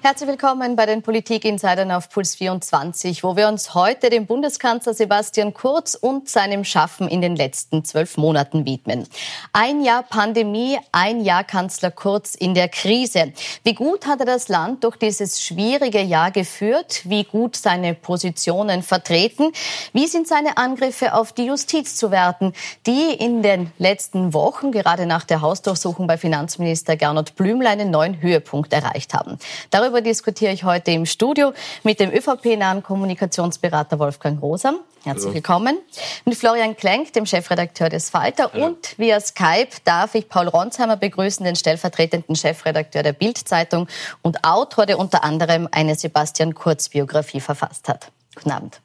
Herzlich willkommen bei den Politik-Insidern auf Puls 24, wo wir uns heute dem Bundeskanzler Sebastian Kurz und seinem Schaffen in den letzten zwölf Monaten widmen. Ein Jahr Pandemie, ein Jahr Kanzler Kurz in der Krise. Wie gut hat er das Land durch dieses schwierige Jahr geführt? Wie gut seine Positionen vertreten? Wie sind seine Angriffe auf die Justiz zu werten, die in den letzten Wochen, gerade nach der Hausdurchsuchung bei Finanzminister Gernot Blümler, einen neuen Höhepunkt erreicht haben? Darüber Darüber diskutiere ich heute im Studio mit dem ÖVP-nahen Kommunikationsberater Wolfgang Rosam. Herzlich Hallo. willkommen. Mit Florian Klenk, dem Chefredakteur des Falter. Hallo. Und via Skype darf ich Paul Ronsheimer begrüßen, den stellvertretenden Chefredakteur der Bild-Zeitung und Autor, der unter anderem eine Sebastian Kurz-Biografie verfasst hat. Guten Abend.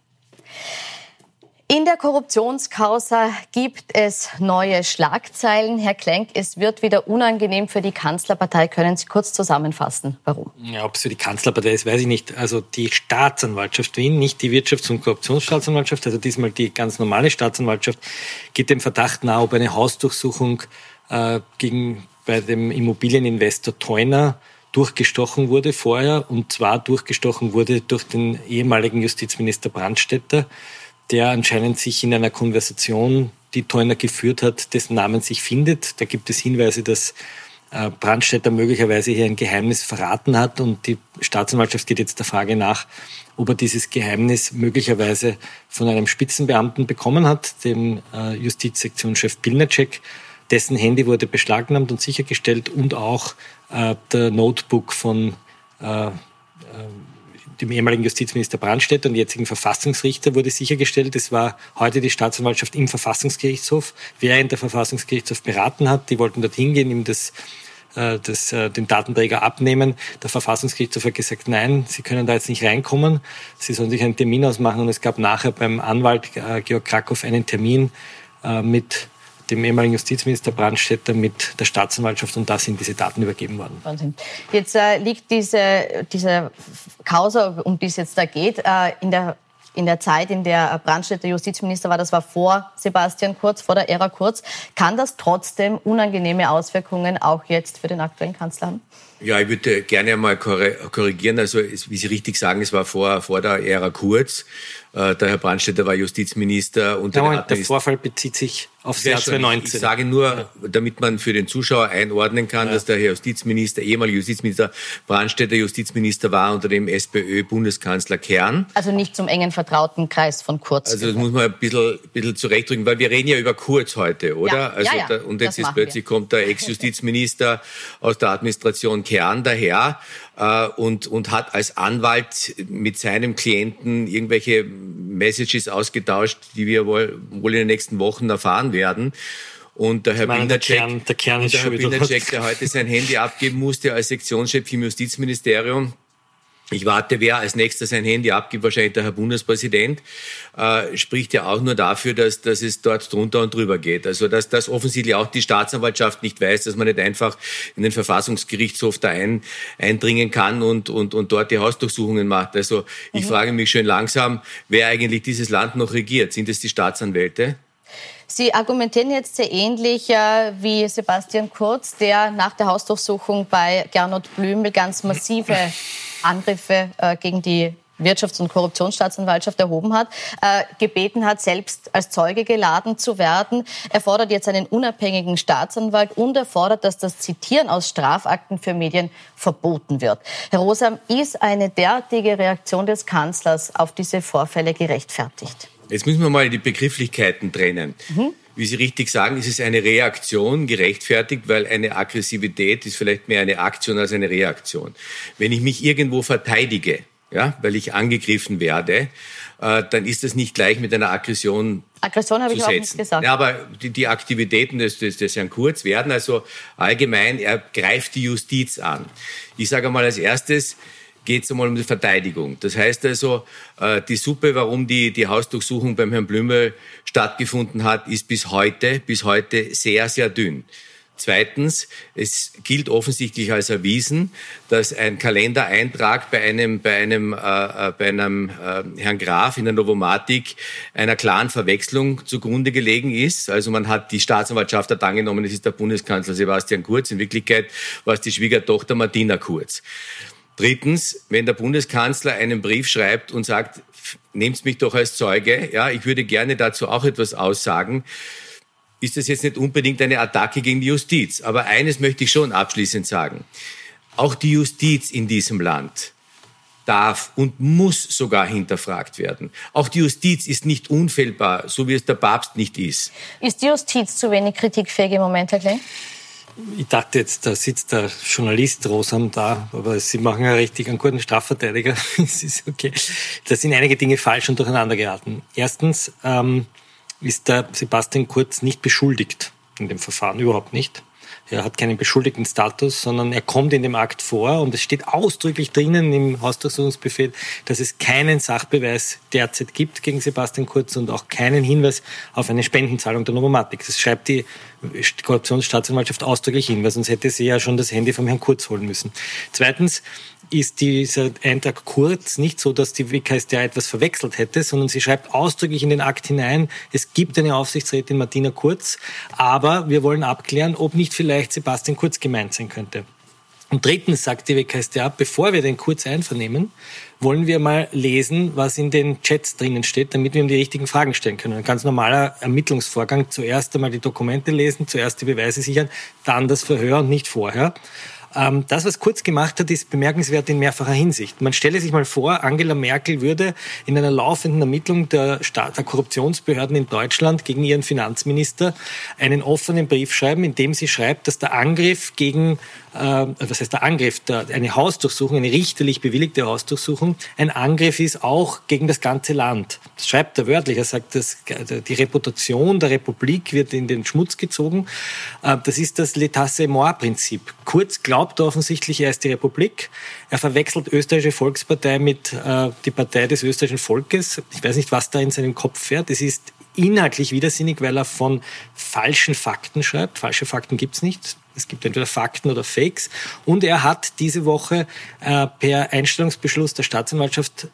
In der Korruptionskausa gibt es neue Schlagzeilen. Herr Klenk, es wird wieder unangenehm für die Kanzlerpartei. Können Sie kurz zusammenfassen, warum? Ja, ob es für die Kanzlerpartei ist, weiß ich nicht. Also die Staatsanwaltschaft Wien, nicht die Wirtschafts- und Korruptionsstaatsanwaltschaft, also diesmal die ganz normale Staatsanwaltschaft, geht dem Verdacht nahe, ob eine Hausdurchsuchung äh, gegen bei dem Immobilieninvestor Teuner durchgestochen wurde vorher und zwar durchgestochen wurde durch den ehemaligen Justizminister Brandstätter der anscheinend sich in einer Konversation, die Teuner geführt hat, dessen Namen sich findet. Da gibt es Hinweise, dass äh, Brandstätter möglicherweise hier ein Geheimnis verraten hat und die Staatsanwaltschaft geht jetzt der Frage nach, ob er dieses Geheimnis möglicherweise von einem Spitzenbeamten bekommen hat, dem äh, Justizsektionschef Pilnacek. Dessen Handy wurde beschlagnahmt und sichergestellt und auch äh, der Notebook von dem ehemaligen Justizminister Brandstätter und jetzigen Verfassungsrichter wurde sichergestellt, es war heute die Staatsanwaltschaft im Verfassungsgerichtshof, in der Verfassungsgerichtshof beraten hat. Die wollten dort hingehen, ihm das äh, das, äh, den Datenträger abnehmen. Der Verfassungsgerichtshof hat gesagt, nein, Sie können da jetzt nicht reinkommen. Sie sollen sich einen Termin ausmachen. Und es gab nachher beim Anwalt äh, Georg Krakow einen Termin mit dem ehemaligen Justizminister Brandstätter mit der Staatsanwaltschaft und da sind diese Daten übergeben worden. Wahnsinn. Jetzt äh, liegt diese, diese Causa, um die es jetzt da geht, äh, in der in der Zeit, in der Brandstätter Justizminister war, das war vor Sebastian Kurz, vor der Ära Kurz. Kann das trotzdem unangenehme Auswirkungen auch jetzt für den aktuellen Kanzler haben? Ja, ich würde gerne einmal korrigieren. Also, wie Sie richtig sagen, es war vor, vor der Ära Kurz. Äh, der Herr Brandstätter war Justizminister. Und ja, der, der Vorfall bezieht sich aufs Jahr 2019. Ich sage nur, damit man für den Zuschauer einordnen kann, ja. dass der Herr Justizminister, ehemaliger Justizminister Brandstätter Justizminister war unter dem SPÖ-Bundeskanzler Kern. Also nicht zum engen vertrauten Kreis von Kurz. Also das muss man ein bisschen, ein bisschen zurechtdrücken, weil wir reden ja über Kurz heute, oder? Ja. Also ja, da, und jetzt ist plötzlich wir. kommt der Ex-Justizminister aus der Administration Kern daher äh, und, und hat als Anwalt mit seinem Klienten irgendwelche Messages ausgetauscht, die wir wohl, wohl in den nächsten Wochen erfahren werden. Und der Herr Bindercheck, der, Kern, der, Kern der Herr Bindercheck, der heute sein Handy abgeben musste als Sektionschef im Justizministerium, ich warte, wer als nächstes sein Handy abgibt, wahrscheinlich der Herr Bundespräsident, äh, spricht ja auch nur dafür, dass, dass es dort drunter und drüber geht. Also dass das offensichtlich auch die Staatsanwaltschaft nicht weiß, dass man nicht einfach in den Verfassungsgerichtshof da ein, eindringen kann und, und, und dort die Hausdurchsuchungen macht. Also ich mhm. frage mich schön langsam, wer eigentlich dieses Land noch regiert. Sind es die Staatsanwälte? Sie argumentieren jetzt sehr ähnlich äh, wie Sebastian Kurz, der nach der Hausdurchsuchung bei Gernot Blümel ganz massive Angriffe äh, gegen die Wirtschafts- und Korruptionsstaatsanwaltschaft erhoben hat, äh, gebeten hat, selbst als Zeuge geladen zu werden. Er fordert jetzt einen unabhängigen Staatsanwalt und er fordert, dass das Zitieren aus Strafakten für Medien verboten wird. Herr Rosam, ist eine derartige Reaktion des Kanzlers auf diese Vorfälle gerechtfertigt? Jetzt müssen wir mal die Begrifflichkeiten trennen. Mhm. Wie Sie richtig sagen, ist es eine Reaktion gerechtfertigt, weil eine Aggressivität ist vielleicht mehr eine Aktion als eine Reaktion. Wenn ich mich irgendwo verteidige, ja, weil ich angegriffen werde, äh, dann ist das nicht gleich mit einer Aggression Aggression habe ich auch nicht gesagt. Ja, aber die, die Aktivitäten des, des, des Herrn Kurz werden also allgemein, er greift die Justiz an. Ich sage mal als erstes, geht es einmal um die Verteidigung. Das heißt also, äh, die Suppe, warum die, die Hausdurchsuchung beim Herrn Blümel stattgefunden hat, ist bis heute, bis heute sehr, sehr dünn. Zweitens, es gilt offensichtlich als erwiesen, dass ein Kalendereintrag bei einem, bei einem, äh, äh bei einem äh, Herrn Graf in der Novomatik einer klaren Verwechslung zugrunde gelegen ist. Also man hat die Staatsanwaltschaft hat angenommen, es ist der Bundeskanzler Sebastian Kurz. In Wirklichkeit war es die Schwiegertochter Martina Kurz. Drittens, wenn der Bundeskanzler einen Brief schreibt und sagt, nehmt mich doch als Zeuge, ja, ich würde gerne dazu auch etwas aussagen, ist das jetzt nicht unbedingt eine Attacke gegen die Justiz. Aber eines möchte ich schon abschließend sagen. Auch die Justiz in diesem Land darf und muss sogar hinterfragt werden. Auch die Justiz ist nicht unfehlbar, so wie es der Papst nicht ist. Ist die Justiz zu wenig kritikfähig im Moment, Herr Klein? Ich dachte jetzt, da sitzt der Journalist Rosam da, aber Sie machen ja richtig einen guten Strafverteidiger. es ist okay. Da sind einige Dinge falsch und durcheinander geraten. Erstens ähm, ist der Sebastian Kurz nicht beschuldigt in dem Verfahren, überhaupt nicht. Er hat keinen beschuldigten Status, sondern er kommt in dem Akt vor und es steht ausdrücklich drinnen im Hausdurchsuchungsbefehl, dass es keinen Sachbeweis derzeit gibt gegen Sebastian Kurz und auch keinen Hinweis auf eine Spendenzahlung der Novomatik. Das schreibt die Korruptionsstaatsanwaltschaft ausdrücklich hin, weil sonst hätte sie ja schon das Handy vom Herrn Kurz holen müssen. Zweitens, ist dieser Eintrag kurz nicht so, dass die WKStA etwas verwechselt hätte, sondern sie schreibt ausdrücklich in den Akt hinein, es gibt eine Aufsichtsrätin Martina Kurz, aber wir wollen abklären, ob nicht vielleicht Sebastian Kurz gemeint sein könnte. Und drittens sagt die WKStA, bevor wir den Kurz einvernehmen, wollen wir mal lesen, was in den Chats drinnen steht, damit wir ihm die richtigen Fragen stellen können. Ein ganz normaler Ermittlungsvorgang. Zuerst einmal die Dokumente lesen, zuerst die Beweise sichern, dann das Verhör und nicht vorher. Ähm, das, was Kurz gemacht hat, ist bemerkenswert in mehrfacher Hinsicht. Man stelle sich mal vor, Angela Merkel würde in einer laufenden Ermittlung der, Staat, der Korruptionsbehörden in Deutschland gegen ihren Finanzminister einen offenen Brief schreiben, in dem sie schreibt, dass der Angriff gegen äh, was heißt der Angriff, der, eine Hausdurchsuchung, eine richterlich bewilligte Hausdurchsuchung, ein Angriff ist auch gegen das ganze Land. Das schreibt er wörtlich. Er sagt, dass die Reputation der Republik wird in den Schmutz gezogen. Äh, das ist das L'État-c'est-moi-Prinzip. Kurz glaubt er offensichtlich, er ist die Republik. Er verwechselt österreichische Volkspartei mit äh, die Partei des österreichischen Volkes. Ich weiß nicht, was da in seinem Kopf fährt. Es ist inhaltlich widersinnig, weil er von falschen Fakten schreibt. Falsche Fakten gibt's nicht. Es gibt entweder Fakten oder Fakes. Und er hat diese Woche äh, per Einstellungsbeschluss der Staatsanwaltschaft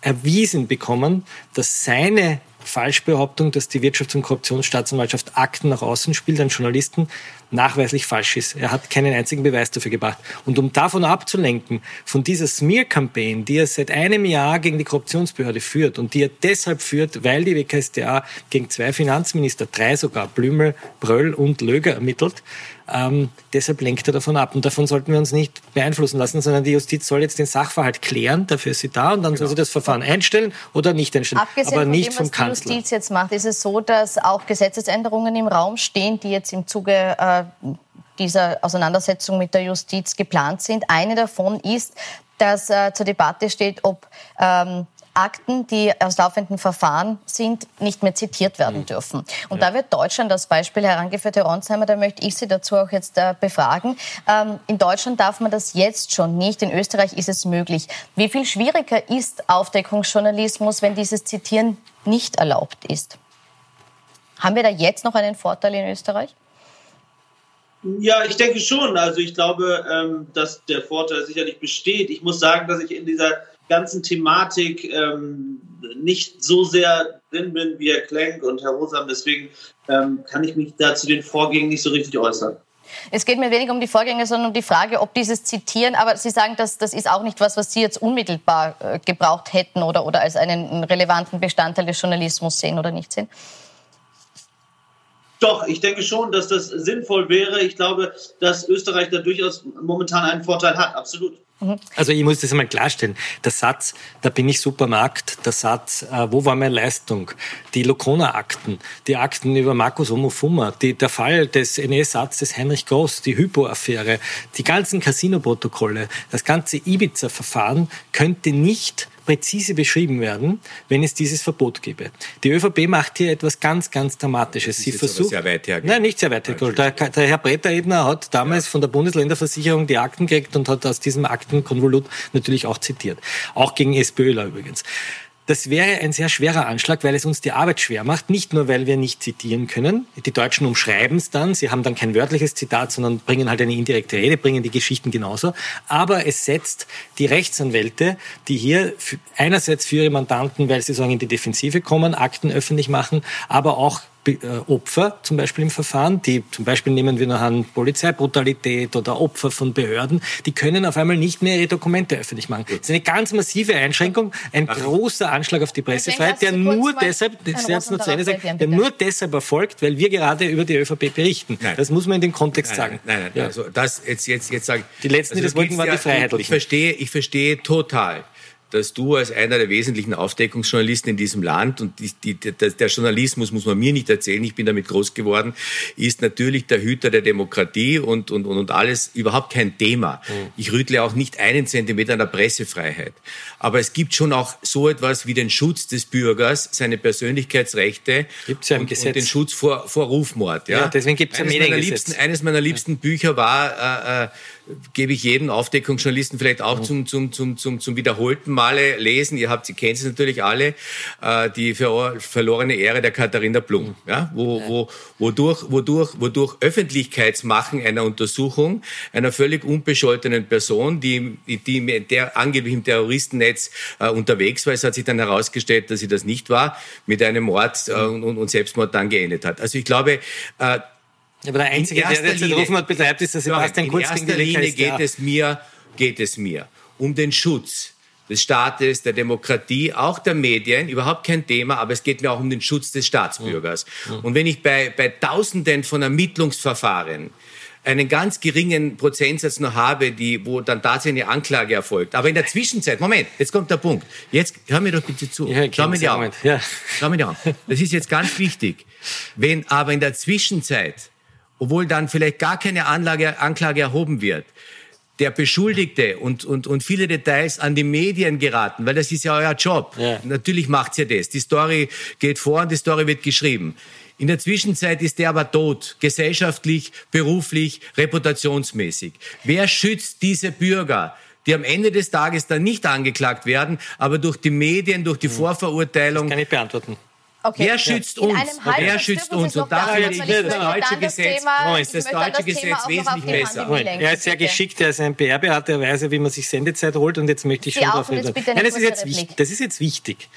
erwiesen bekommen, dass seine Falschbehauptung, dass die Wirtschafts- und Korruptionsstaatsanwaltschaft Akten nach außen spielt an Journalisten, nachweislich falsch ist. Er hat keinen einzigen Beweis dafür gebracht. Und um davon abzulenken, von dieser Smear-Campaign, die er seit einem Jahr gegen die Korruptionsbehörde führt und die er deshalb führt, weil die WKStA gegen zwei Finanzminister, drei sogar, Blümel, Bröll und Löger ermittelt, ähm, deshalb lenkt er davon ab. Und davon sollten wir uns nicht beeinflussen lassen, sondern die Justiz soll jetzt den Sachverhalt klären, dafür ist sie da und dann genau. soll sie das Verfahren einstellen oder nicht einstellen. Abgesehen aber nicht von dem, was vom Kanzler. die Justiz jetzt macht, ist es so, dass auch Gesetzesänderungen im Raum stehen, die jetzt im Zuge äh, dieser Auseinandersetzung mit der Justiz geplant sind. Eine davon ist, dass äh, zur Debatte steht, ob ähm, Akten, die aus laufenden Verfahren sind, nicht mehr zitiert werden mhm. dürfen. Und ja. da wird Deutschland als Beispiel herangeführt, Herr Ronsheimer, da möchte ich Sie dazu auch jetzt äh, befragen. Ähm, in Deutschland darf man das jetzt schon nicht, in Österreich ist es möglich. Wie viel schwieriger ist Aufdeckungsjournalismus, wenn dieses Zitieren nicht erlaubt ist? Haben wir da jetzt noch einen Vorteil in Österreich? Ja, ich denke schon. Also ich glaube, ähm, dass der Vorteil sicherlich besteht. Ich muss sagen, dass ich in dieser ganzen Thematik ähm, nicht so sehr drin bin wie Herr Klenk und Herr Rosam. Deswegen ähm, kann ich mich da zu den Vorgängen nicht so richtig äußern. Es geht mir weniger um die Vorgänge, sondern um die Frage, ob dieses Zitieren, aber Sie sagen, dass das ist auch nicht was, was Sie jetzt unmittelbar äh, gebraucht hätten oder, oder als einen relevanten Bestandteil des Journalismus sehen oder nicht sehen. Doch, ich denke schon, dass das sinnvoll wäre. Ich glaube, dass Österreich da durchaus momentan einen Vorteil hat, absolut. Mhm. Also ich muss das einmal klarstellen. Der Satz, da bin ich Supermarkt, der Satz, äh, wo war meine Leistung? Die Lokona-Akten, die Akten über Markus Omofuma, die, der Fall des NS-Arztes Heinrich Groß, die Hypo-Affäre, die ganzen Casino-Protokolle, das ganze Ibiza-Verfahren könnte nicht präzise beschrieben werden, wenn es dieses Verbot gäbe. Die ÖVP macht hier etwas ganz, ganz Dramatisches. Sie versucht, sehr weit Nein, nicht sehr weit hergeholt. Der, der Herr Bretter-Ebner hat damals ja. von der Bundesländerversicherung die Akten gekriegt und hat aus diesem Aktenkonvolut natürlich auch zitiert. Auch gegen SPÖler übrigens. Das wäre ein sehr schwerer Anschlag, weil es uns die Arbeit schwer macht. Nicht nur, weil wir nicht zitieren können. Die Deutschen umschreiben es dann. Sie haben dann kein wörtliches Zitat, sondern bringen halt eine indirekte Rede, bringen die Geschichten genauso. Aber es setzt die Rechtsanwälte, die hier einerseits für ihre Mandanten, weil sie sagen, in die Defensive kommen, Akten öffentlich machen, aber auch Opfer zum Beispiel im Verfahren, die zum Beispiel nehmen wir noch an Polizeibrutalität oder Opfer von Behörden, die können auf einmal nicht mehr ihre Dokumente öffentlich machen. Das ist eine ganz massive Einschränkung, ein großer Anschlag auf die Pressefreiheit, der nur deshalb, das noch zu Ende sagen, der nur deshalb erfolgt, weil wir gerade über die ÖVP berichten. Nein. Das muss man in den Kontext nein, sagen. Nein, nein, nein. Ja. Also das jetzt jetzt jetzt sage die letzten, also die das wollten, waren die Freiheitlichen. Ich verstehe, ich verstehe total dass du als einer der wesentlichen Aufdeckungsjournalisten in diesem Land und die, die, der, der, Journalismus muss man mir nicht erzählen, ich bin damit groß geworden, ist natürlich der Hüter der Demokratie und, und, und alles überhaupt kein Thema. Mhm. Ich rüttle auch nicht einen Zentimeter an der Pressefreiheit. Aber es gibt schon auch so etwas wie den Schutz des Bürgers, seine Persönlichkeitsrechte Gibt's ja im und, Gesetz. und den Schutz vor, vor Rufmord. Ja, ja deswegen gibt es ja Mediengesetz. Eines meiner liebsten Bücher war äh, äh, gebe ich jedem Aufdeckungsjournalisten vielleicht auch zum, zum, zum, zum, zum wiederholten Male lesen. Ihr habt, Sie kennen es natürlich alle, äh, die verlorene Ehre der Katharina Blum, ja, wo, wo, wodurch, wodurch, wodurch Öffentlichkeitsmachen einer Untersuchung einer völlig unbescholtenen Person, die, die der angeblich im Terroristennetz äh, unterwegs war, es hat sich dann herausgestellt, dass sie das nicht war, mit einem Mord äh, und, und Selbstmord dann geendet hat. Also ich glaube, äh, aber der Einzige, der jetzt den Rufmord betreibt, ist der Sebastian Kurz. In erster Linie geht es, mir, geht es mir um den Schutz des Staates, der Demokratie, auch der Medien, überhaupt kein Thema, aber es geht mir auch um den Schutz des Staatsbürgers. Mhm. Und wenn ich bei, bei Tausenden von Ermittlungsverfahren einen ganz geringen Prozentsatz noch habe, die, wo dann tatsächlich eine Anklage erfolgt. Aber in der Zwischenzeit, Moment, jetzt kommt der Punkt. Jetzt, hör mir doch bitte zu. Ja, Schau mir die Augen. Ja. Schau mir die Augen. Das ist jetzt ganz wichtig. Wenn aber in der Zwischenzeit obwohl dann vielleicht gar keine Anlage, Anklage erhoben wird, der Beschuldigte und, und, und viele Details an die Medien geraten, weil das ist ja euer Job. Ja. Natürlich macht's ja das. Die Story geht vor und die Story wird geschrieben. In der Zwischenzeit ist der aber tot, gesellschaftlich, beruflich, reputationsmäßig. Wer schützt diese Bürger? die am Ende des Tages dann nicht angeklagt werden, aber durch die Medien, durch die hm. Vorverurteilung. Das kann ich beantworten. Okay. Wer schützt uns? Wer schützt uns? Und dafür ist das deutsche Gesetz, ist das deutsche Gesetz wesentlich besser. Er ist sehr geschickt, er ist ein PR-Berater, er weiß ja, wie man sich Sendezeit holt und jetzt möchte ich schon darauf reden. Nein, das ist, jetzt wichtig, das ist jetzt wichtig.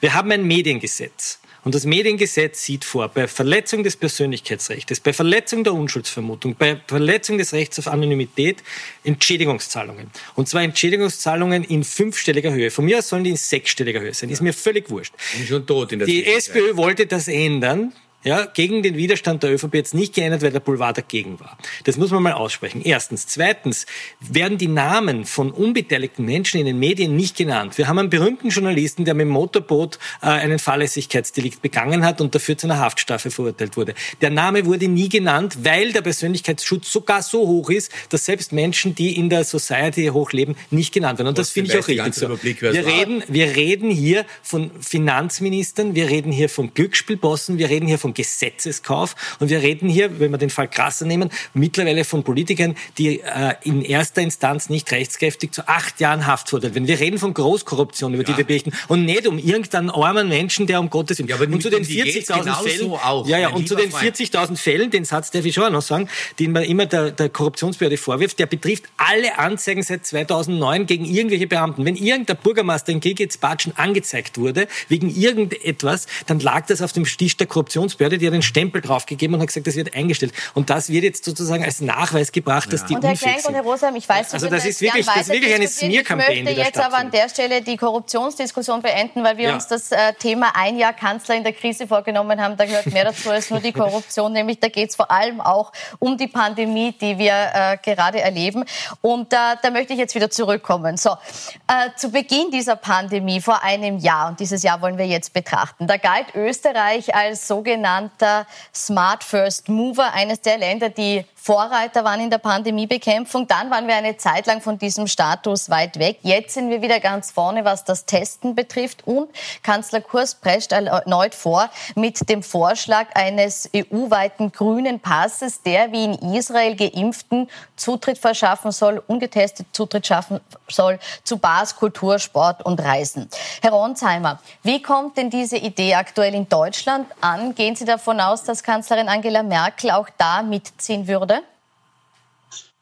Wir haben ein Mediengesetz. Und das Mediengesetz sieht vor, bei Verletzung des Persönlichkeitsrechts, bei Verletzung der Unschuldsvermutung, bei Verletzung des Rechts auf Anonymität Entschädigungszahlungen. Und zwar Entschädigungszahlungen in fünfstelliger Höhe. Von mir aus sollen die in sechsstelliger Höhe sein. Ist mir völlig wurscht. Bin schon tot in der Die SPÖ wollte das ändern ja, gegen den Widerstand der ÖVP jetzt nicht geändert, weil der Boulevard dagegen war. Das muss man mal aussprechen. Erstens. Zweitens werden die Namen von unbeteiligten Menschen in den Medien nicht genannt. Wir haben einen berühmten Journalisten, der mit dem Motorboot äh, einen Fahrlässigkeitsdelikt begangen hat und dafür zu einer Haftstrafe verurteilt wurde. Der Name wurde nie genannt, weil der Persönlichkeitsschutz sogar so hoch ist, dass selbst Menschen, die in der Society hochleben, nicht genannt werden. Und das finde ich auch richtig so. Wir reden, wir reden hier von Finanzministern, wir reden hier von Glücksspielbossen, wir reden hier von von Gesetzeskauf. Und wir reden hier, wenn wir den Fall Krasser nehmen, mittlerweile von Politikern, die äh, in erster Instanz nicht rechtskräftig zu acht Jahren Haft verurteilt werden. Wir reden von Großkorruption, über ja. die wir berichten. Und nicht um irgendeinen armen Menschen, der um Gottes Willen. Ja, und zu den 40.000 Fällen, auch, ja, ja, und zu den 40.000 Fällen, den Satz darf ich schon auch noch sagen, den man immer der, der Korruptionsbehörde vorwirft, der betrifft alle Anzeigen seit 2009 gegen irgendwelche Beamten. Wenn irgendein Bürgermeister in Gilgitz-Batschen angezeigt wurde, wegen irgendetwas, dann lag das auf dem Tisch der Korruptionsbehörde Bundesbehörde, die hat den Stempel draufgegeben und hat gesagt, das wird eingestellt. Und das wird jetzt sozusagen als Nachweis gebracht, dass die Und Herr Klenk und Herr Rosheim, ich weiß, also das ist wirklich, das ist wirklich eine Smear-Kampagne. Ich möchte jetzt aber an der Stelle die Korruptionsdiskussion beenden, weil wir ja. uns das äh, Thema ein Jahr Kanzler in der Krise vorgenommen haben. Da gehört mehr dazu als nur die Korruption, nämlich da geht es vor allem auch um die Pandemie, die wir äh, gerade erleben. Und äh, da möchte ich jetzt wieder zurückkommen. So, äh, zu Beginn dieser Pandemie vor einem Jahr, und dieses Jahr wollen wir jetzt betrachten, da galt Österreich als sogenannte sogenannter Smart First Mover, eines der Länder, die Vorreiter waren in der Pandemiebekämpfung. Dann waren wir eine Zeit lang von diesem Status weit weg. Jetzt sind wir wieder ganz vorne, was das Testen betrifft. Und Kanzler Kurz prescht erneut vor mit dem Vorschlag eines EU-weiten grünen Passes, der wie in Israel Geimpften Zutritt verschaffen soll, ungetestet Zutritt schaffen soll zu Bars, Kultur, Sport und Reisen. Herr Ronsheimer, wie kommt denn diese Idee aktuell in Deutschland an? Gehen Sie davon aus, dass Kanzlerin Angela Merkel auch da mitziehen würde?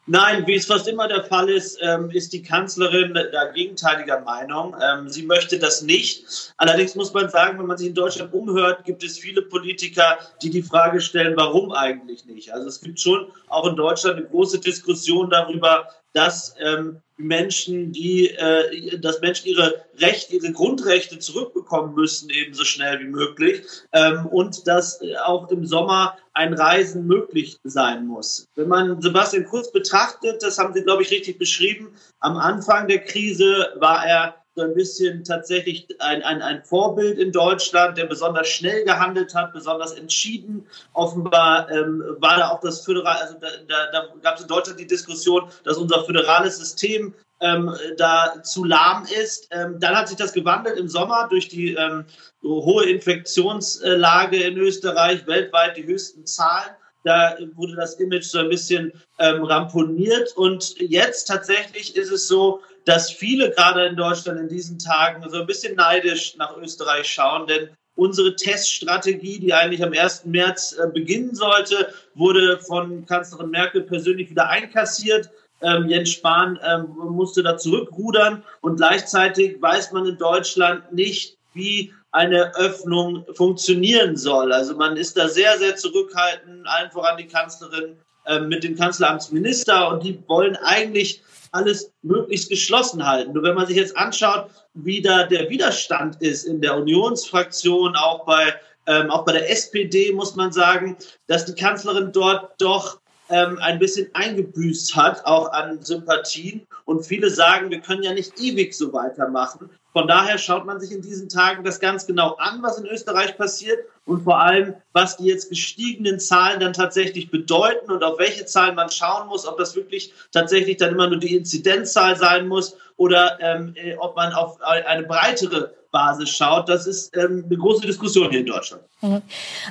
Nein, wie es fast immer der Fall ist, ähm, ist die Kanzlerin da gegenteiliger Meinung. Ähm, sie möchte das nicht. Allerdings muss man sagen, wenn man sich in Deutschland umhört, gibt es viele Politiker, die die Frage stellen, warum eigentlich nicht. Also es gibt schon auch in Deutschland eine große Diskussion darüber, dass ähm, Menschen, die, äh, dass Menschen ihre Rechte, ihre Grundrechte zurückbekommen müssen, eben so schnell wie möglich, ähm, und dass äh, auch im Sommer ein Reisen möglich sein muss. Wenn man Sebastian Kurz betrachtet, das haben Sie, glaube ich, richtig beschrieben, am Anfang der Krise war er so ein bisschen tatsächlich ein, ein, ein Vorbild in Deutschland, der besonders schnell gehandelt hat, besonders entschieden. Offenbar ähm, war da auch das Föderal, also da, da, da gab es in Deutschland die Diskussion, dass unser föderales System ähm, da zu lahm ist. Ähm, dann hat sich das gewandelt im Sommer durch die ähm, hohe Infektionslage in Österreich, weltweit die höchsten Zahlen. Da wurde das Image so ein bisschen ähm, ramponiert. Und jetzt tatsächlich ist es so, dass viele gerade in Deutschland in diesen Tagen so ein bisschen neidisch nach Österreich schauen, denn unsere Teststrategie, die eigentlich am 1. März äh, beginnen sollte, wurde von Kanzlerin Merkel persönlich wieder einkassiert. Ähm, Jens Spahn ähm, musste da zurückrudern und gleichzeitig weiß man in Deutschland nicht, wie eine Öffnung funktionieren soll. Also man ist da sehr, sehr zurückhaltend, allen voran die Kanzlerin äh, mit dem Kanzleramtsminister und die wollen eigentlich alles möglichst geschlossen halten. Nur wenn man sich jetzt anschaut, wie da der Widerstand ist in der Unionsfraktion, auch bei, ähm, auch bei der SPD, muss man sagen, dass die Kanzlerin dort doch ähm, ein bisschen eingebüßt hat, auch an Sympathien. Und viele sagen, wir können ja nicht ewig so weitermachen. Von daher schaut man sich in diesen Tagen das ganz genau an, was in Österreich passiert und vor allem, was die jetzt gestiegenen Zahlen dann tatsächlich bedeuten und auf welche Zahlen man schauen muss, ob das wirklich tatsächlich dann immer nur die Inzidenzzahl sein muss oder ähm, äh, ob man auf eine breitere Basis schaut. Das ist ähm, eine große Diskussion hier in Deutschland. Mhm.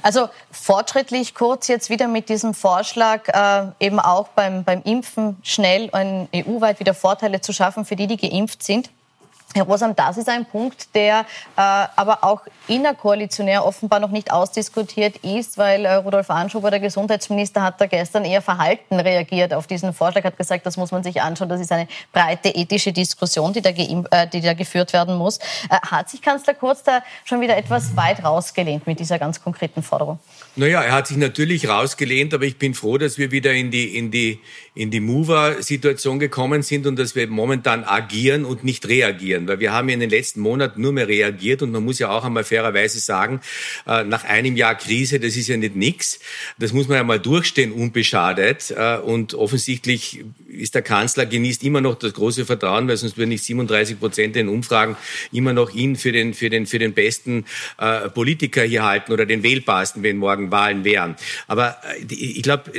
Also fortschrittlich kurz jetzt wieder mit diesem Vorschlag, äh, eben auch beim, beim Impfen schnell und EU-weit wieder Vorteile zu schaffen für die, die geimpft sind. Herr Rosam, das ist ein Punkt, der äh, aber auch innerkoalitionär offenbar noch nicht ausdiskutiert ist, weil äh, Rudolf Anschober, der Gesundheitsminister, hat da gestern eher verhalten reagiert auf diesen Vorschlag, hat gesagt, das muss man sich anschauen, das ist eine breite ethische Diskussion, die da, äh, die da geführt werden muss. Äh, hat sich Kanzler Kurz da schon wieder etwas weit rausgelehnt mit dieser ganz konkreten Forderung? Naja, er hat sich natürlich rausgelehnt, aber ich bin froh, dass wir wieder in die, in die, in die Mover-Situation gekommen sind und dass wir momentan agieren und nicht reagieren. Weil wir haben ja in den letzten Monaten nur mehr reagiert und man muss ja auch einmal fairerweise sagen, äh, nach einem Jahr Krise, das ist ja nicht nix. Das muss man ja mal durchstehen, unbeschadet. Äh, und offensichtlich ist der Kanzler, genießt immer noch das große Vertrauen, weil sonst würden nicht 37 Prozent in Umfragen immer noch ihn für den, für den, für den besten äh, Politiker hier halten oder den wählbarsten, wenn morgen Wahlen wären. Aber ich glaube,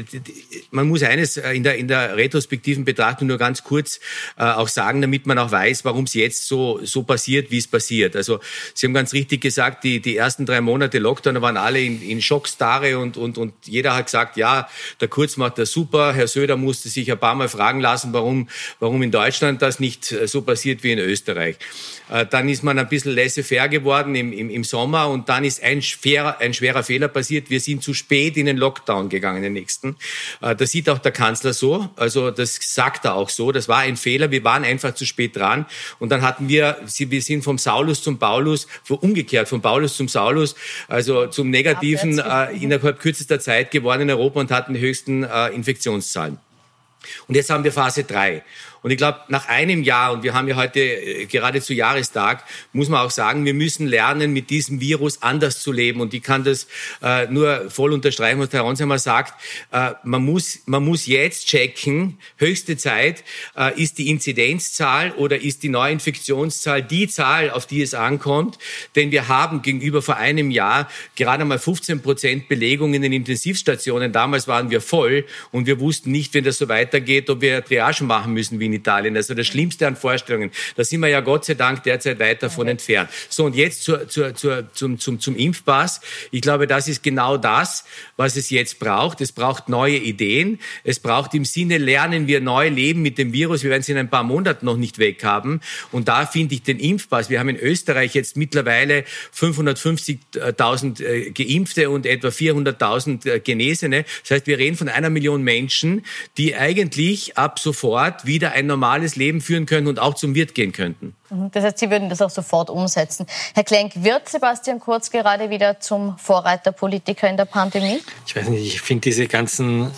man muss eines in der, in der retrospektiven Betrachtung nur ganz kurz auch sagen, damit man auch weiß, warum es jetzt so, so passiert, wie es passiert. Also Sie haben ganz richtig gesagt, die, die ersten drei Monate Lockdown waren alle in, in Schockstarre und, und, und jeder hat gesagt, ja, der Kurz macht das super. Herr Söder musste sich ein paar Mal fragen lassen, warum, warum in Deutschland das nicht so passiert wie in Österreich. Dann ist man ein bisschen laissez-faire geworden im, im, im Sommer und dann ist ein schwerer, ein schwerer Fehler passiert wir sind zu spät in den Lockdown gegangen, den nächsten. Äh, das sieht auch der Kanzler so, also das sagt er auch so. Das war ein Fehler, wir waren einfach zu spät dran. Und dann hatten wir, wir sind vom Saulus zum Paulus, umgekehrt vom Paulus zum Saulus, also zum Negativen äh, innerhalb kürzester Zeit geworden in Europa und hatten die höchsten äh, Infektionszahlen. Und jetzt haben wir Phase 3. Und ich glaube, nach einem Jahr, und wir haben ja heute äh, gerade zu Jahrestag, muss man auch sagen, wir müssen lernen, mit diesem Virus anders zu leben. Und ich kann das äh, nur voll unterstreichen, was Herr Ronsheimer sagt. Äh, man, muss, man muss jetzt checken, höchste Zeit, äh, ist die Inzidenzzahl oder ist die Neuinfektionszahl die Zahl, auf die es ankommt. Denn wir haben gegenüber vor einem Jahr gerade mal 15 Prozent Belegung in den Intensivstationen. Damals waren wir voll und wir wussten nicht, wenn das so weitergeht, ob wir Triage machen müssen wie in Italien. Also das Schlimmste an Vorstellungen. Da sind wir ja Gott sei Dank derzeit weit davon entfernt. So, und jetzt zur, zur, zur, zum, zum, zum Impfpass. Ich glaube, das ist genau das, was es jetzt braucht. Es braucht neue Ideen. Es braucht im Sinne, lernen wir neu leben mit dem Virus. Wir werden es in ein paar Monaten noch nicht weg haben. Und da finde ich den Impfpass. Wir haben in Österreich jetzt mittlerweile 550.000 äh, Geimpfte und etwa 400.000 äh, Genesene. Das heißt, wir reden von einer Million Menschen, die eigentlich ab sofort wieder ein normales Leben führen können und auch zum Wirt gehen könnten. Mhm. Das heißt, Sie würden das auch sofort umsetzen. Herr Klenk, wird Sebastian Kurz gerade wieder zum Vorreiterpolitiker in der Pandemie? Ich weiß nicht, ich finde diese ganzen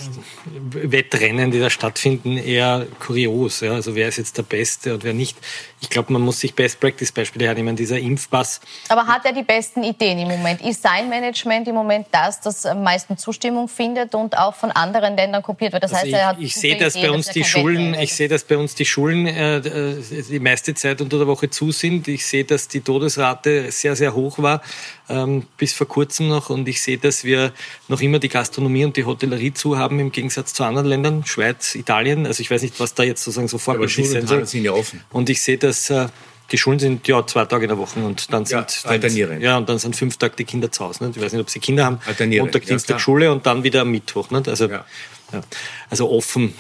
Wettrennen, die da stattfinden, eher kurios. Ja? Also wer ist jetzt der Beste und wer nicht. Ich glaube, man muss sich Best-Practice-Beispiele hernehmen. Dieser Impfpass. Aber hat er die besten Ideen im Moment? Ist sein Management im Moment das, das am meisten Zustimmung findet und auch von anderen Ländern kopiert wird? Das also heißt, er hat ich, ich sehe, dass bei uns die Schulen, ich sehe, dass bei uns die Schulen äh, die meiste Zeit unter der Woche zu sind. Ich sehe, dass die Todesrate sehr, sehr hoch war, ähm, bis vor kurzem noch. Und ich sehe, dass wir noch immer die Gastronomie und die Hotellerie zu haben, im Gegensatz zu anderen Ländern, Schweiz, Italien. Also ich weiß nicht, was da jetzt sozusagen so vorbildlich sein soll. sind ja offen. Und ich sehe, dass äh, die Schulen sind ja zwei Tage in der Woche und dann sind ja, alternierend. ja und dann sind fünf Tage die Kinder zu Hause. Nicht? Ich weiß nicht, ob sie Kinder haben. Montag, Dienstag ja, Schule und dann wieder am Mittwoch. Nicht? Also, ja. Ja. also offen,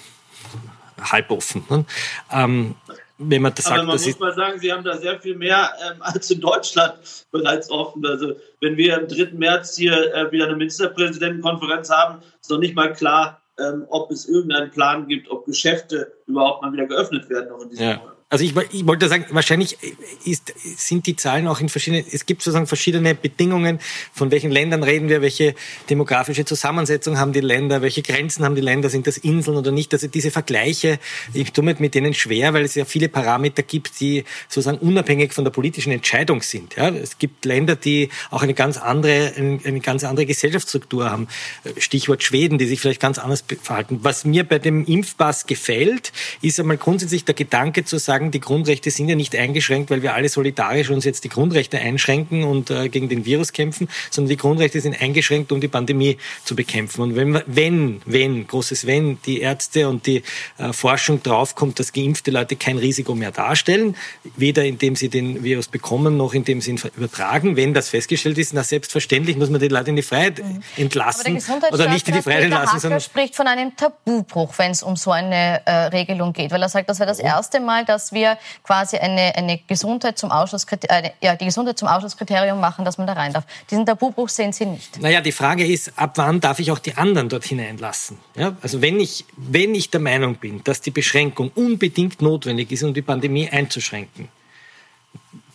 halb offen. Nicht? Ähm, wenn man das Aber sagt. man muss mal sagen, Sie haben da sehr viel mehr ähm, als in Deutschland bereits offen. Also wenn wir am 3. März hier äh, wieder eine Ministerpräsidentenkonferenz haben, ist noch nicht mal klar, ähm, ob es irgendeinen Plan gibt, ob Geschäfte überhaupt mal wieder geöffnet werden noch in diesem ja. Monat. Also ich, ich wollte sagen, wahrscheinlich ist, sind die Zahlen auch in verschiedenen, es gibt sozusagen verschiedene Bedingungen, von welchen Ländern reden wir, welche demografische Zusammensetzung haben die Länder, welche Grenzen haben die Länder, sind das Inseln oder nicht. Also diese Vergleiche, ich tue mir mit denen schwer, weil es ja viele Parameter gibt, die sozusagen unabhängig von der politischen Entscheidung sind. Ja, es gibt Länder, die auch eine ganz andere, eine, eine ganz andere Gesellschaftsstruktur haben. Stichwort Schweden, die sich vielleicht ganz anders verhalten. Was mir bei dem Impfpass gefällt, ist einmal grundsätzlich der Gedanke zu sagen, sagen, die Grundrechte sind ja nicht eingeschränkt, weil wir alle solidarisch uns jetzt die Grundrechte einschränken und äh, gegen den Virus kämpfen, sondern die Grundrechte sind eingeschränkt, um die Pandemie zu bekämpfen. Und wenn, wenn, wenn, großes Wenn, die Ärzte und die äh, Forschung draufkommt, dass geimpfte Leute kein Risiko mehr darstellen, weder indem sie den Virus bekommen, noch indem sie ihn übertragen, wenn das festgestellt ist, na selbstverständlich muss man die Leute in die Freiheit mhm. entlassen oder nicht in die Freiheit entlassen. Sondern spricht von einem Tabubruch, wenn es um so eine äh, Regelung geht, weil er sagt, das wäre das erste Mal, dass dass wir quasi eine, eine Gesundheit zum Ausschlusskriterium, ja, die Gesundheit zum Ausschlusskriterium machen, dass man da rein darf. Diesen Tabubruch sehen Sie nicht. Naja, die Frage ist, ab wann darf ich auch die anderen dort hineinlassen? Ja? Also wenn ich, wenn ich der Meinung bin, dass die Beschränkung unbedingt notwendig ist, um die Pandemie einzuschränken,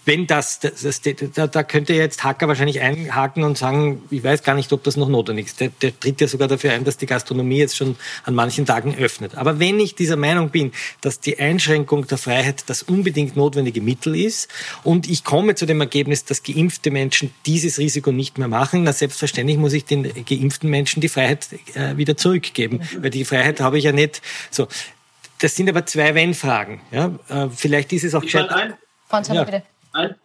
wenn das, das, das da, da könnte jetzt Hacker wahrscheinlich einhaken und sagen, ich weiß gar nicht, ob das noch notwendig ist. Der, der tritt ja sogar dafür ein, dass die Gastronomie jetzt schon an manchen Tagen öffnet. Aber wenn ich dieser Meinung bin, dass die Einschränkung der Freiheit das unbedingt notwendige Mittel ist und ich komme zu dem Ergebnis, dass geimpfte Menschen dieses Risiko nicht mehr machen, na selbstverständlich muss ich den geimpften Menschen die Freiheit äh, wieder zurückgeben, weil die Freiheit habe ich ja nicht. So, das sind aber zwei Wenn-Fragen. Ja? Äh, vielleicht ist es auch. Ich ein, Franz, ja. bitte. Ein,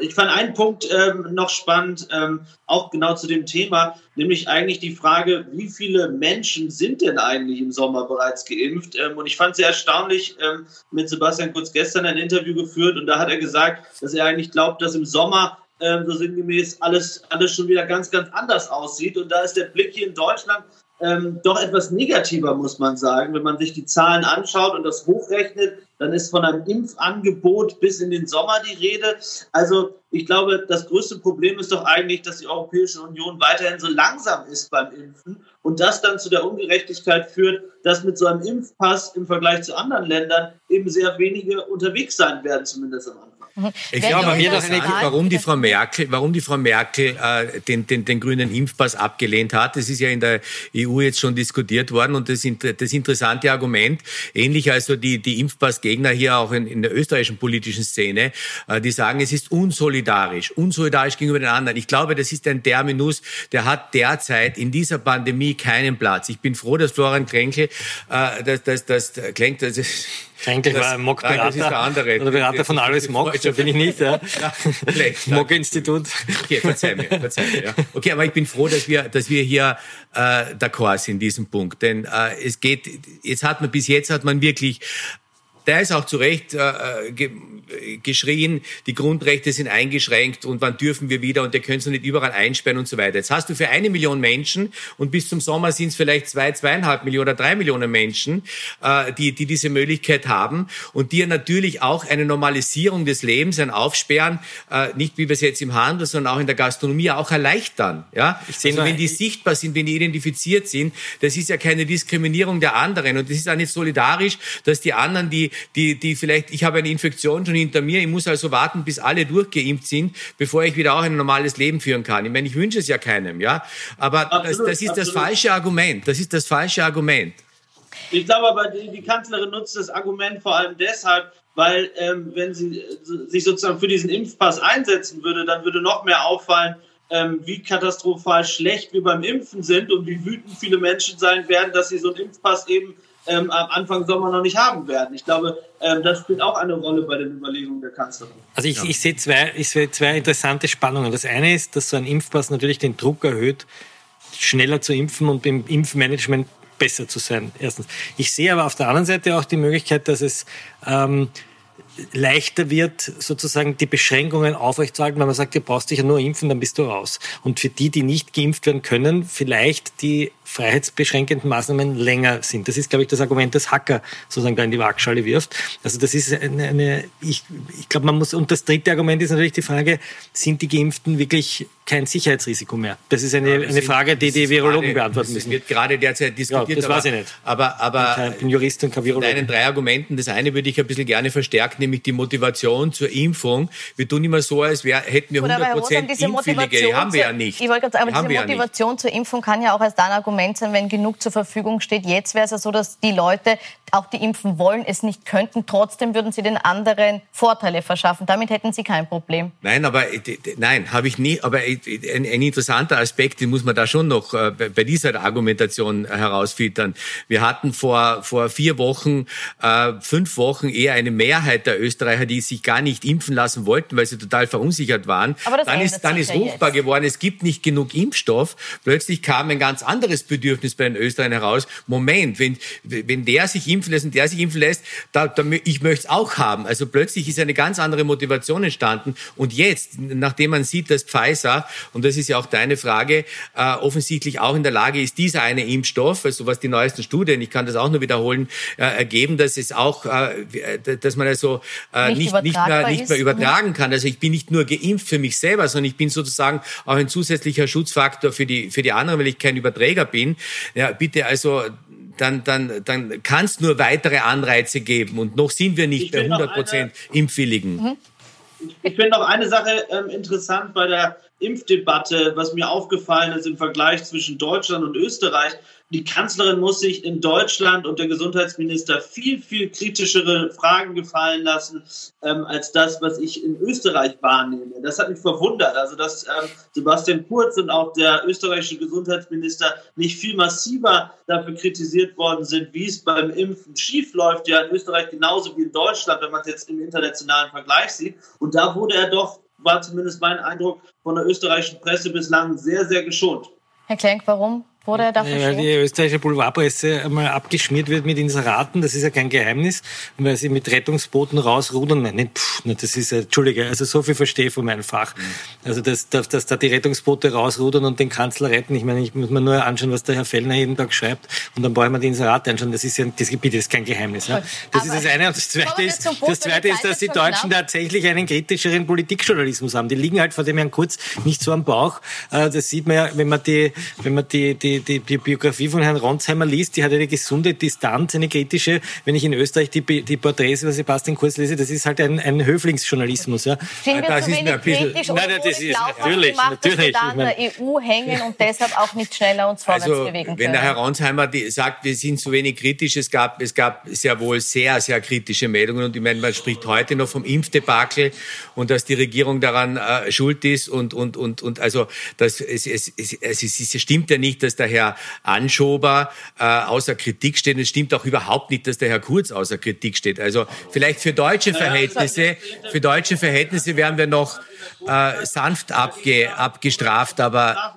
ich fand einen Punkt ähm, noch spannend, ähm, auch genau zu dem Thema, nämlich eigentlich die Frage, wie viele Menschen sind denn eigentlich im Sommer bereits geimpft? Ähm, und ich fand sehr erstaunlich, ähm, mit Sebastian Kurz gestern ein Interview geführt und da hat er gesagt, dass er eigentlich glaubt, dass im Sommer ähm, so sinngemäß alles, alles schon wieder ganz, ganz anders aussieht. Und da ist der Blick hier in Deutschland ähm, doch etwas negativer, muss man sagen. Wenn man sich die Zahlen anschaut und das hochrechnet, dann ist von einem Impfangebot bis in den Sommer die Rede. Also ich glaube, das größte Problem ist doch eigentlich, dass die Europäische Union weiterhin so langsam ist beim Impfen und das dann zu der Ungerechtigkeit führt, dass mit so einem Impfpass im Vergleich zu anderen Ländern eben sehr wenige unterwegs sein werden, zumindest am Anfang. Ich glaube, mir doch eine, warum die Frau Merkel, warum die Frau Merkel äh, den, den, den grünen Impfpass abgelehnt hat. Das ist ja in der EU jetzt schon diskutiert worden und das, das interessante Argument, ähnlich also die, die Impfpassgegner hier auch in, in der österreichischen politischen Szene, äh, die sagen, es ist unsolidarisch, unsolidarisch gegenüber den anderen. Ich glaube, das ist ein Terminus, der hat derzeit in dieser Pandemie keinen Platz. Ich bin froh, dass Florian Kränkel, äh, dass, dass, dass, Klenk, das ist, eigentlich war er Mock-Berater. Das ist der andere. Oder Berater von Alles Mock, da bin ich nicht. Ja. Mock-Institut. Okay, verzeih mir, verzeih mir. Ja. Okay, aber ich bin froh, dass wir, dass wir hier äh, d'accord sind in diesem Punkt. Denn äh, es geht, jetzt hat man, bis jetzt hat man wirklich der ist auch zu Recht äh, ge geschrien, die Grundrechte sind eingeschränkt und wann dürfen wir wieder und der können sie nicht überall einsperren und so weiter. Jetzt hast du für eine Million Menschen und bis zum Sommer sind es vielleicht zwei, zweieinhalb Millionen oder drei Millionen Menschen, äh, die, die diese Möglichkeit haben und die ja natürlich auch eine Normalisierung des Lebens, ein Aufsperren, äh, nicht wie wir es jetzt im Handel, sondern auch in der Gastronomie auch erleichtern. Ja? Also wenn die sichtbar sind, wenn die identifiziert sind, das ist ja keine Diskriminierung der anderen und das ist auch nicht solidarisch, dass die anderen, die, die, die vielleicht, ich habe eine Infektion schon hinter mir, ich muss also warten, bis alle durchgeimpft sind, bevor ich wieder auch ein normales Leben führen kann. Ich meine, ich wünsche es ja keinem, ja. Aber absolut, das, das, ist absolut. das falsche Argument. Das ist das falsche Argument. Ich glaube aber, die, die Kanzlerin nutzt das Argument vor allem deshalb, weil ähm, wenn sie sich sozusagen für diesen Impfpass einsetzen würde, dann würde noch mehr auffallen, ähm, wie katastrophal schlecht wir beim Impfen sind und wie wütend viele Menschen sein werden, dass sie so einen Impfpass eben ähm, am Anfang Sommer noch nicht haben werden. Ich glaube, ähm, das spielt auch eine Rolle bei den Überlegungen der Kanzlerin. Also ich, ja. ich sehe zwei, ich sehe zwei interessante Spannungen. Das eine ist, dass so ein Impfpass natürlich den Druck erhöht, schneller zu impfen und im Impfmanagement besser zu sein. Erstens. Ich sehe aber auf der anderen Seite auch die Möglichkeit, dass es ähm, leichter wird, sozusagen die Beschränkungen aufrechtzuerhalten, weil man sagt, du brauchst dich ja nur impfen, dann bist du raus. Und für die, die nicht geimpft werden können, vielleicht die freiheitsbeschränkenden Maßnahmen länger sind. Das ist, glaube ich, das Argument, das Hacker sozusagen da in die Waagschale wirft. Also das ist eine, eine ich, ich glaube, man muss, und das dritte Argument ist natürlich die Frage, sind die Geimpften wirklich kein Sicherheitsrisiko mehr? Das ist eine, ja, eine Frage, die die Virologen gerade, beantworten müssen. Das wird gerade derzeit diskutiert. Ja, das aber, weiß ich nicht. Aber, aber ich bin Jurist und kein Virologe. Deinen drei Argumenten. Das eine würde ich ein bisschen gerne verstärken, nämlich die Motivation zur Impfung. Wir tun immer so, als wär, hätten wir 100 Prozent Impfwillige. Die haben wir ja nicht. Ich wollte gerade sagen, aber diese Motivation ja zur Impfung kann ja auch als ein Argument sein, wenn genug zur Verfügung steht. Jetzt wäre es ja so, dass die Leute auch die impfen wollen, es nicht könnten. Trotzdem würden sie den anderen Vorteile verschaffen. Damit hätten sie kein Problem. Nein, aber äh, nein, habe ich nie. Aber ein, ein, interessanter Aspekt, den muss man da schon noch äh, bei dieser Argumentation herausfiltern. Wir hatten vor vor vier Wochen, äh, fünf Wochen eher eine Mehrheit der Österreicher, die sich gar nicht impfen lassen wollten, weil sie total verunsichert waren. Aber das dann ist dann ist ruchbar jetzt. geworden. Es gibt nicht genug Impfstoff. Plötzlich kam ein ganz anderes Bedürfnis bei den Österreichern heraus. Moment, wenn wenn der sich impfen lässt und der sich impfen lässt, da, da, ich möchte es auch haben. Also plötzlich ist eine ganz andere Motivation entstanden. Und jetzt, nachdem man sieht, dass Pfizer, und das ist ja auch deine Frage, äh, offensichtlich auch in der Lage ist, dieser eine Impfstoff, also was die neuesten Studien, ich kann das auch nur wiederholen, äh, ergeben, dass es auch, äh, dass man also äh, nicht, nicht, nicht, mehr, nicht mehr übertragen kann. Also ich bin nicht nur geimpft für mich selber, sondern ich bin sozusagen auch ein zusätzlicher Schutzfaktor für die, für die anderen, weil ich kein Überträger bin. Ja, bitte also dann, dann, dann kann es nur weitere Anreize geben. Und noch sind wir nicht ich bei 100 Prozent Impfwilligen. Mhm. Ich finde noch eine Sache ähm, interessant bei der Impfdebatte, was mir aufgefallen ist im Vergleich zwischen Deutschland und Österreich. Die Kanzlerin muss sich in Deutschland und der Gesundheitsminister viel, viel kritischere Fragen gefallen lassen, ähm, als das, was ich in Österreich wahrnehme. Das hat mich verwundert. Also, dass ähm, Sebastian Kurz und auch der österreichische Gesundheitsminister nicht viel massiver dafür kritisiert worden sind, wie es beim Impfen schiefläuft. Ja, in Österreich genauso wie in Deutschland, wenn man es jetzt im internationalen Vergleich sieht. Und da wurde er doch, war zumindest mein Eindruck, von der österreichischen Presse bislang sehr, sehr geschont. Herr Klenk, warum? Wurde er da Weil die österreichische Boulevardpresse einmal abgeschmiert wird mit Inseraten, das ist ja kein Geheimnis, und weil sie mit Rettungsbooten rausrudern, nein, pff, das ist, Entschuldige, also so viel verstehe ich von meinem Fach. Also, dass, dass, dass da die Rettungsboote rausrudern und den Kanzler retten, ich meine, ich muss mir nur anschauen, was der Herr Fellner jeden Tag schreibt, und dann brauchen wir die Inserate anschauen, das ist ja, das Gebiet ist kein Geheimnis. Ja. Das Aber ist das eine, und das zweite ist, das zweite ist, dass die Deutschen tatsächlich einen kritischeren Politikjournalismus haben. Die liegen halt vor dem Herrn Kurz nicht so am Bauch. Äh, das sieht man ja, wenn man die, wenn man die, die, die, die Biografie von Herrn Ronsheimer liest, die hat eine gesunde Distanz, eine kritische. Wenn ich in Österreich die, die Porträts über Sebastian Kurz lese, das ist halt ein, ein Höflingsjournalismus. Ja. Sind wir das zu wenig kritisch nein, nein, das ist natürlich, gemacht, natürlich. Dass wir da an der EU hängen und deshalb auch nicht schneller uns vorwärts also, bewegen können. Wenn der Herr Ronsheimer sagt, wir sind zu wenig kritisch, es gab, es gab sehr wohl sehr, sehr kritische Meldungen und ich meine, man spricht heute noch vom Impfdebakel und dass die Regierung daran äh, schuld ist und, und, und, und also das, es, es, es, es, es stimmt ja nicht, dass der Herr Anschober äh, außer Kritik steht. Es stimmt auch überhaupt nicht, dass der Herr Kurz außer Kritik steht. Also vielleicht für deutsche Verhältnisse, für deutsche Verhältnisse wären wir noch äh, sanft abge, abgestraft, aber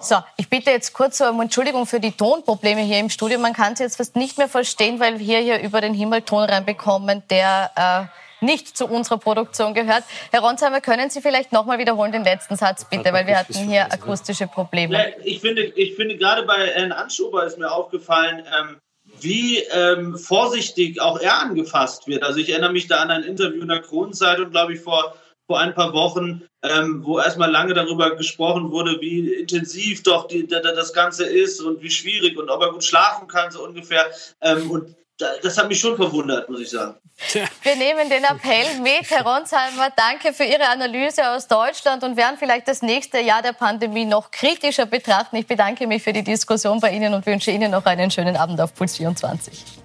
So, ich bitte jetzt kurz um Entschuldigung für die Tonprobleme hier im Studio. Man kann es jetzt fast nicht mehr verstehen, weil wir hier über den Himmel Ton reinbekommen, der äh, nicht zu unserer Produktion gehört. Herr Ronsheimer, können Sie vielleicht nochmal wiederholen den letzten Satz, bitte, weil wir hatten hier akustische Probleme. Ich finde, ich finde gerade bei Herrn Anschober ist mir aufgefallen, ähm, wie ähm, vorsichtig auch er angefasst wird. Also ich erinnere mich da an ein Interview in der Kronenzeitung, glaube ich, vor vor ein paar Wochen, ähm, wo erstmal lange darüber gesprochen wurde, wie intensiv doch die, da, das Ganze ist und wie schwierig und ob er gut schlafen kann, so ungefähr. Ähm, und das hat mich schon verwundert, muss ich sagen. Wir nehmen den Appell mit. Herr Ronsheimer, danke für Ihre Analyse aus Deutschland und werden vielleicht das nächste Jahr der Pandemie noch kritischer betrachten. Ich bedanke mich für die Diskussion bei Ihnen und wünsche Ihnen noch einen schönen Abend auf Puls 24.